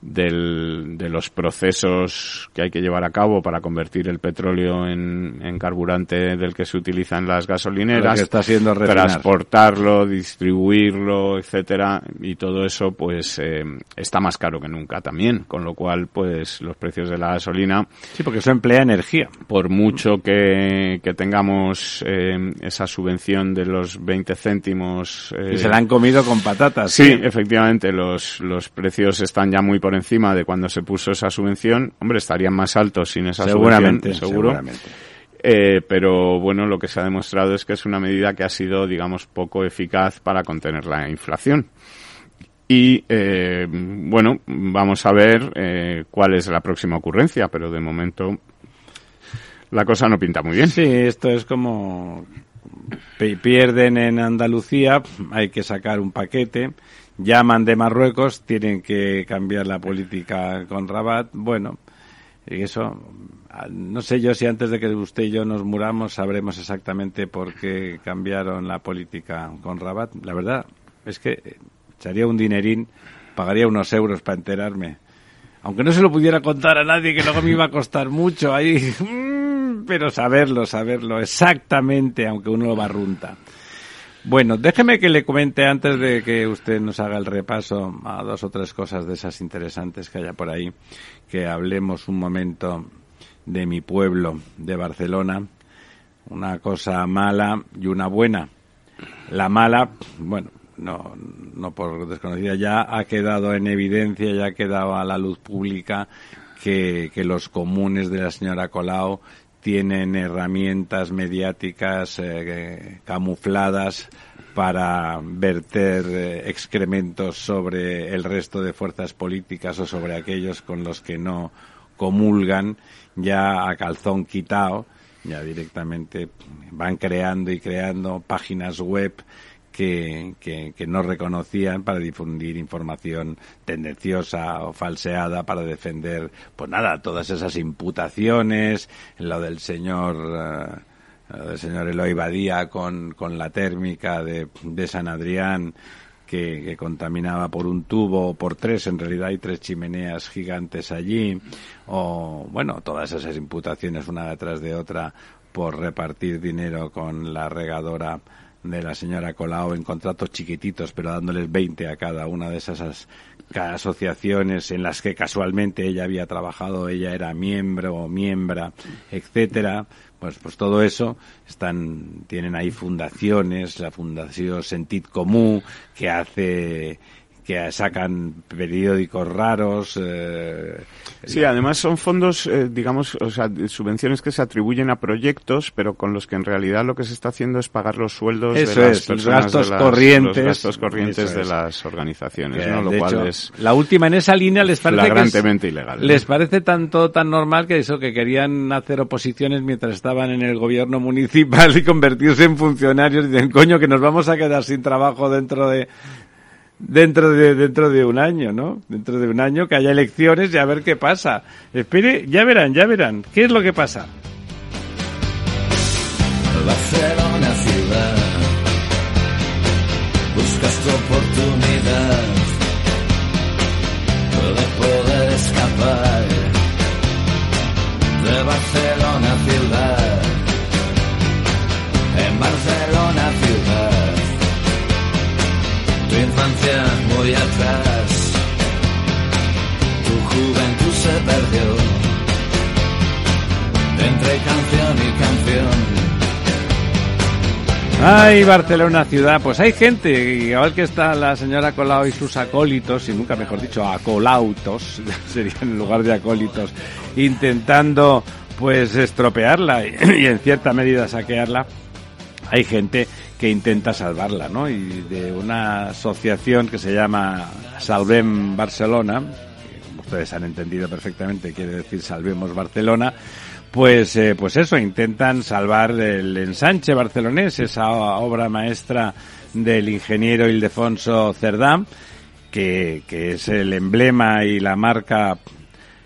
del- de los procesos que hay que llevar a cabo para convertir el petróleo en, en carburante del que se utiliza en las gasolineras, que está refinar. transportarlo, distribuirlo, etcétera, y todo eso, pues, eh, está más caro que nunca también, con lo cual, pues, los precios de la gasolina Sí, porque eso emplea energía. por mucho que, que tengamos eh, esa subvención de los 20 céntimos. eh, Y se la han comido con patatas. Sí, efectivamente, los, los precios están ya muy por encima de cuando se puso esa subvención. Hombre, estarían más altos sin esa Seguramente, subvención, seguro. seguramente. Eh, pero bueno, lo que se ha demostrado es que es una medida que ha sido, digamos, poco eficaz para contener la inflación. Y eh, bueno, vamos a ver eh, cuál es la próxima ocurrencia, pero de momento la cosa no pinta muy bien. Sí, esto es como pi- pierden en Andalucía, hay que sacar un paquete, llaman de Marruecos, tienen que cambiar la política con Rabat, bueno, eso, no sé yo si antes de que usted y yo nos muramos sabremos exactamente por qué cambiaron la política con Rabat. La verdad es que echaría un dinerín, pagaría unos euros para enterarme. Aunque no se lo pudiera contar a nadie, que luego me iba a costar mucho ahí. Mm, Pero saberlo, saberlo exactamente, aunque uno lo barrunta. Bueno, déjeme que le comente antes de que usted nos haga el repaso a dos o tres cosas de esas interesantes que haya por ahí, que hablemos un momento de mi pueblo, de Barcelona, una cosa mala y una buena. La mala, bueno, no, no por desconocida, ya ha quedado en evidencia, ya ha quedado a la luz pública que, que los comunes de la señora Colau tienen herramientas mediáticas eh, camufladas para verter eh, excrementos sobre el resto de fuerzas políticas o sobre aquellos con los que no comulgan ya a calzón quitado, ya directamente van creando y creando páginas web que, que, que no reconocían para difundir información tendenciosa o falseada para defender, pues nada, todas esas imputaciones, lo del señor, eh, lo del señor Eloy Badía con, con la térmica de, de San Adrián, que, contaminaba por un tubo o por tres, en realidad hay tres chimeneas gigantes allí, o bueno, todas esas imputaciones una detrás de otra por repartir dinero con la regadora de la señora Colau en contratos chiquititos, pero dándoles 20 a cada una de esas asociaciones en las que casualmente ella había trabajado, ella era miembro o miembra, etcétera. Pues, pues todo eso están, tienen ahí fundaciones, la Fundación Sentit Comú, que hace, que sacan periódicos raros, eh, Sí, además son fondos, eh, digamos, o sea, subvenciones que se atribuyen a proyectos, pero con los que en realidad lo que se está haciendo es pagar los sueldos Eso de las es, personas, gastos de las- corrientes. los gastos corrientes de es. las organizaciones, Que, ¿no? Lo de cual hecho, es la última en esa línea les parece que es- flagrantemente ilegal. ¿no? les parece tanto tan normal que eso que querían hacer oposiciones mientras estaban en el gobierno municipal y convertirse en funcionarios y dicen coño que nos vamos a quedar sin trabajo dentro de dentro de dentro de un año, ¿no? Dentro de un año que haya elecciones y a ver qué pasa. Espere, ya verán, ya verán. ¿Qué es lo que pasa? Barcelona ciudad. Buscas tu oportunidad de poder escapar de Barcelona ciudad. infancia atrás. Tu juventud se perdió entre canción y canción. Ay, Barcelona ciudad, pues hay gente, igual que está la señora Colau y sus acólitos, y nunca mejor dicho, acolautos, serían en lugar de acólitos, intentando pues estropearla y en cierta medida saquearla hay gente que intenta salvarla, ¿no? Y de una asociación que se llama Salvem Barcelona, como ustedes han entendido perfectamente, quiere decir Salvemos Barcelona, pues, eh, pues eso, intentan salvar el ensanche barcelonés, esa obra maestra del ingeniero Ildefonso Cerdán, que, que es el emblema y la marca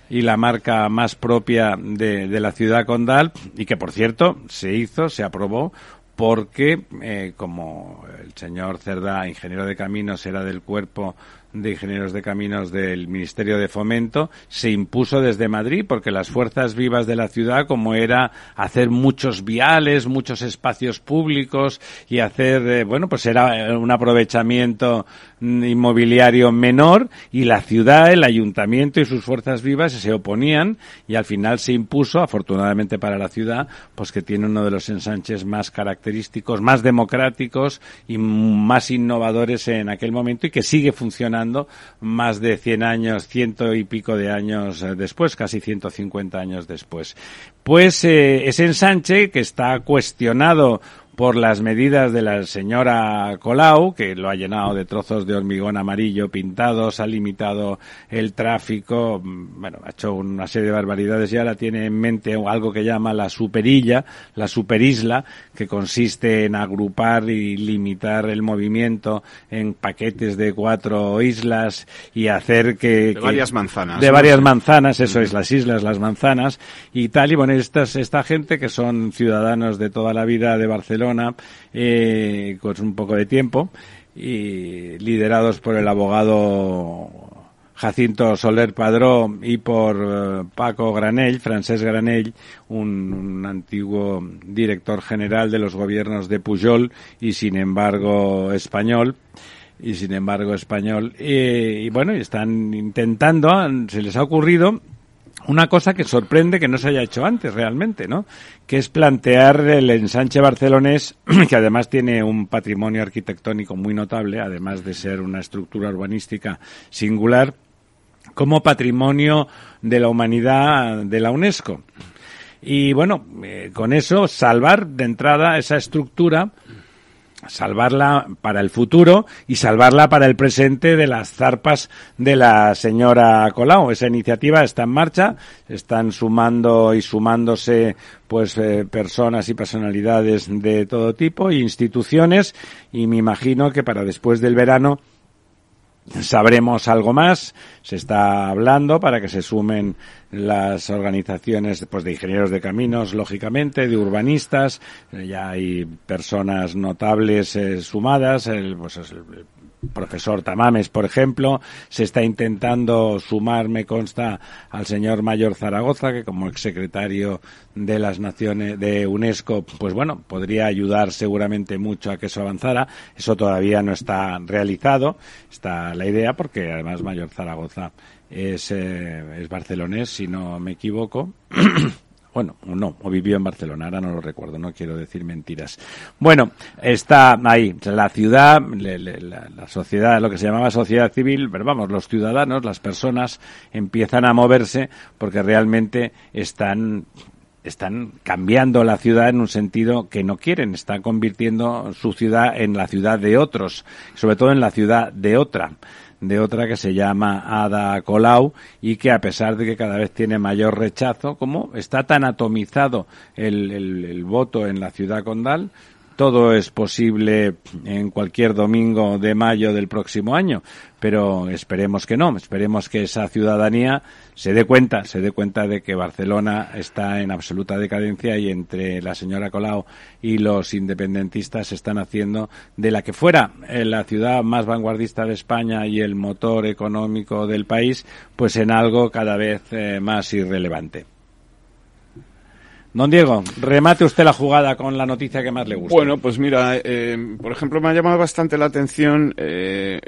y la marca más propia de, de la ciudad condal y que por cierto se hizo, se aprobó porque eh, como el señor Cerdá, ingeniero de caminos, era del cuerpo de ingenieros de caminos del Ministerio de Fomento se impuso desde Madrid porque las fuerzas vivas de la ciudad como era hacer muchos viales, muchos espacios públicos y hacer eh, bueno, pues era un aprovechamiento inmobiliario menor y la ciudad, el ayuntamiento y sus fuerzas vivas se oponían y al final se impuso, afortunadamente para la ciudad, pues que tiene uno de los ensanches más característicos, más democráticos y más innovadores en aquel momento y que sigue funcionando más de 100 años, ciento y pico de años eh, después, casi 150 años después. Pues eh, ese ensanche que está cuestionado por las medidas de la señora Colau, que lo ha llenado de trozos de hormigón amarillo pintados, ha limitado el tráfico, mm, bueno, ha hecho una serie de barbaridades y ahora tiene en mente algo que llama la superilla, la superisla, que consiste en agrupar y limitar el movimiento en paquetes de cuatro islas y hacer que... De que- varias manzanas. De ¿no? varias manzanas, eso es, las islas, las manzanas y tal. Y bueno, estas, esta gente que son ciudadanos de toda la vida de Barcelona, eh, con un poco de tiempo, y liderados por el abogado Jacinto Soler Padró y por eh, Paco Granell, Francesc Granell, un, un antiguo director general de los gobiernos de Pujol y sin embargo español y sin embargo español. Eh, y bueno y están intentando se les ha ocurrido una cosa que sorprende que no se haya hecho antes realmente, ¿no? Que es plantear el ensanche barcelonés, que además tiene un patrimonio arquitectónico muy notable, además de ser una estructura urbanística singular, como patrimonio de la humanidad de la UNESCO. Y bueno, eh, con eso salvar de entrada esa estructura salvarla para el futuro y salvarla para el presente de las zarpas de la señora Colau. Esa iniciativa está en marcha, están sumando y sumándose pues eh, personas y personalidades de todo tipo e instituciones y me imagino que para después del verano sabremos algo más. Se está hablando para que se sumen las organizaciones pues, de ingenieros de caminos, lógicamente, de urbanistas. Eh, Ya hay personas notables eh, sumadas. El, pues, es el profesor Tamames, por ejemplo. Se está intentando sumar, me consta, al señor Mayor Zaragoza, que como exsecretario de las Naciones de UNESCO, pues bueno, podría ayudar seguramente mucho a que eso avanzara. Eso todavía no está realizado. Está la idea, porque además Mayor Zaragoza es, eh, es barcelonés, si no me equivoco. Bueno, no, o vivió en Barcelona, ahora no lo recuerdo, no quiero decir mentiras. Bueno, está ahí, la ciudad, le- le- la, la sociedad, lo que se llamaba sociedad civil, pero vamos, los ciudadanos, las personas empiezan a moverse porque realmente están están cambiando la ciudad en un sentido que no quieren, están convirtiendo su ciudad en la ciudad de otros, sobre todo en la ciudad de otra de otra que se llama Ada Colau y que a pesar de que cada vez tiene mayor rechazo, como está tan atomizado el, el- el voto en la ciudad condal, todo es posible en cualquier domingo de mayo del próximo año, pero esperemos que no, esperemos que esa ciudadanía se dé cuenta, se dé cuenta de que Barcelona está en absoluta decadencia y entre la señora Colau y los independentistas están haciendo de la que fuera la ciudad más vanguardista de España y el motor económico del país, pues en algo cada vez eh, más irrelevante. Don Diego, remate usted la jugada con la noticia que más le gusta. Bueno, pues mira, eh, por ejemplo, me ha llamado bastante la atención eh,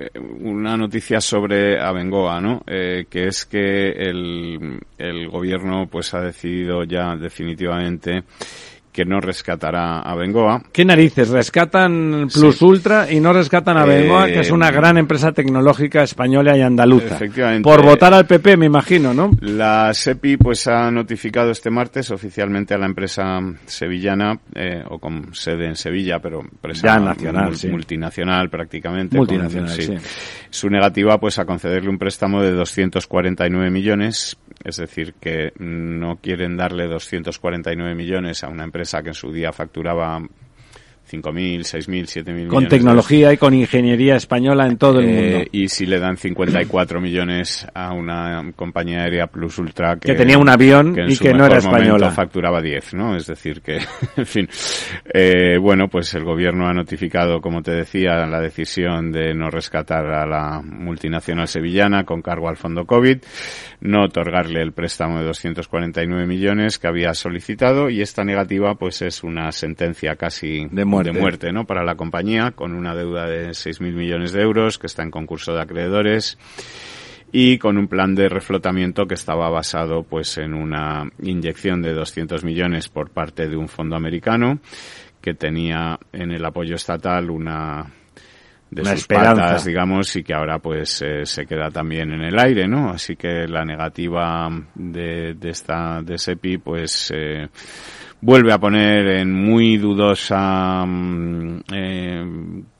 una noticia sobre Abengoa, ¿no? Eh, que es que el, el gobierno pues ha decidido ya definitivamente que no rescatará a Bengoa. ¿Qué narices? Rescatan Plus Ultra y no rescatan a Bengoa, que es una Eh, gran empresa tecnológica española y andaluza. Efectivamente. Por votar al PP, me imagino, ¿no? La SEPI pues ha notificado este martes oficialmente a la empresa sevillana eh, o con sede en Sevilla, pero empresa Ya nacional, mul- sí. multinacional prácticamente. Multinacional, con- sí. Su negativa pues a concederle un préstamo de 249 millones, es decir, que no quieren darle 249 millones a una empresa que en su día facturaba 5.000, 6.000, 7.000 millones. Con de tecnología y con ingeniería española en todo el eh, mundo. Y si le dan 54 millones a una compañía aérea Plus Ultra Que tenía un avión y que no era española. facturaba 10, ¿no? Es decir que, en fin, eh, bueno, pues el gobierno ha notificado, como te decía, la decisión de no rescatar a la multinacional sevillana con cargo al fondo COVID, no otorgarle el préstamo de 249 millones que había solicitado y esta negativa pues es una sentencia casi De muerte. de muerte, ¿no? Para la compañía con una deuda de 6.000 millones de euros que está en concurso de acreedores y con un plan de reflotamiento que estaba basado pues en una inyección de 200 millones por parte de un fondo americano que tenía en el apoyo estatal una de Una sus esperanza. patas, digamos, y que ahora pues eh, se queda también en el aire, ¿no? Así que la negativa de, de esta de SEPI pues eh, vuelve a poner en muy dudosa mm, eh,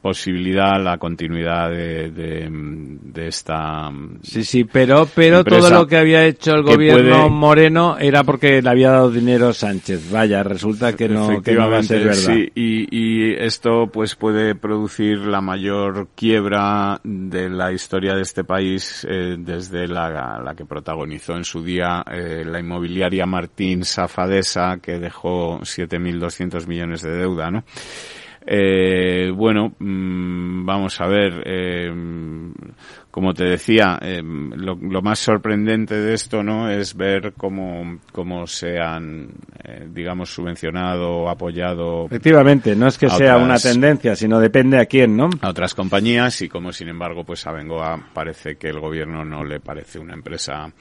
posibilidad la continuidad de, de, de esta mm, Sí, sí, pero, pero todo lo que había hecho el gobierno puede- Moreno era porque le había dado dinero Sánchez. Vaya, resulta que no, que no va a ser verdad. Sí, y, y esto pues puede producir la mayor quiebra de la historia de este país eh, desde la, la que protagonizó en su día eh, la inmobiliaria Martín Safadesa que dejó 7.200 millones de deuda, ¿no? Eh, bueno, mm, vamos a ver, eh, como te decía, eh, lo, lo más sorprendente de esto, ¿no? Es ver cómo, cómo se han, eh, digamos, subvencionado apoyado Efectivamente, no es que sea una tendencia, sino depende a quién, ¿no? a otras compañías y como sin embargo pues a Bengoa parece que el gobierno no le parece una empresa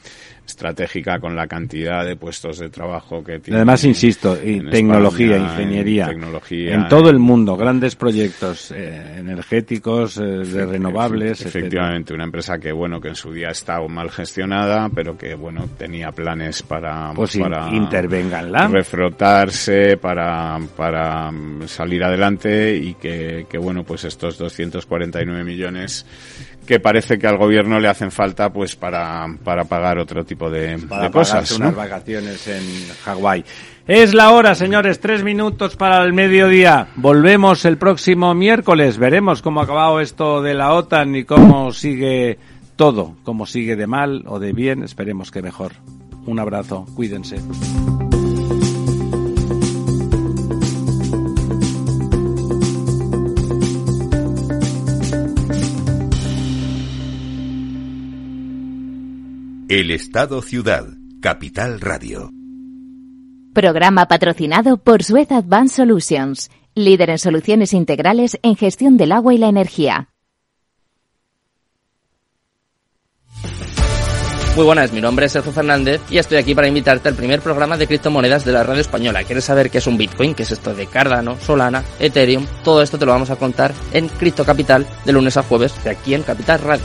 estratégica con la cantidad de puestos de trabajo que tiene. Además, insisto, y tecnología, España, en ingeniería, tecnología, en todo el mundo, grandes proyectos eh, energéticos, eh, de renovables, etcétera. Efectivamente, una empresa que bueno que en su día estaba mal gestionada, pero que bueno tenía planes para Pues para intervénganla. refrotarse, para para mm, salir adelante y que, que bueno pues estos 249 millones que parece que al gobierno le hacen falta pues para para pagar otro tipo de, para de cosas, unas vacaciones en Hawái. Es la hora, señores, tres minutos para el mediodía. Volvemos el próximo miércoles. Veremos cómo ha acabado esto de la OTAN y cómo sigue todo, cómo sigue de mal o de bien. Esperemos que mejor. Un abrazo, cuídense. El Estado Ciudad, Capital Radio. Programa patrocinado por Suez Advanced Solutions, líder en soluciones integrales en gestión del agua y la energía. Muy buenas, mi nombre es Sergio Fernández y estoy aquí para invitarte al primer programa de criptomonedas de la radio española. ¿Quieres saber qué es un Bitcoin? ¿Qué es esto de Cardano, Solana, Ethereum? Todo esto te lo vamos a contar en Cripto Capital de lunes a jueves de aquí en Capital Radio.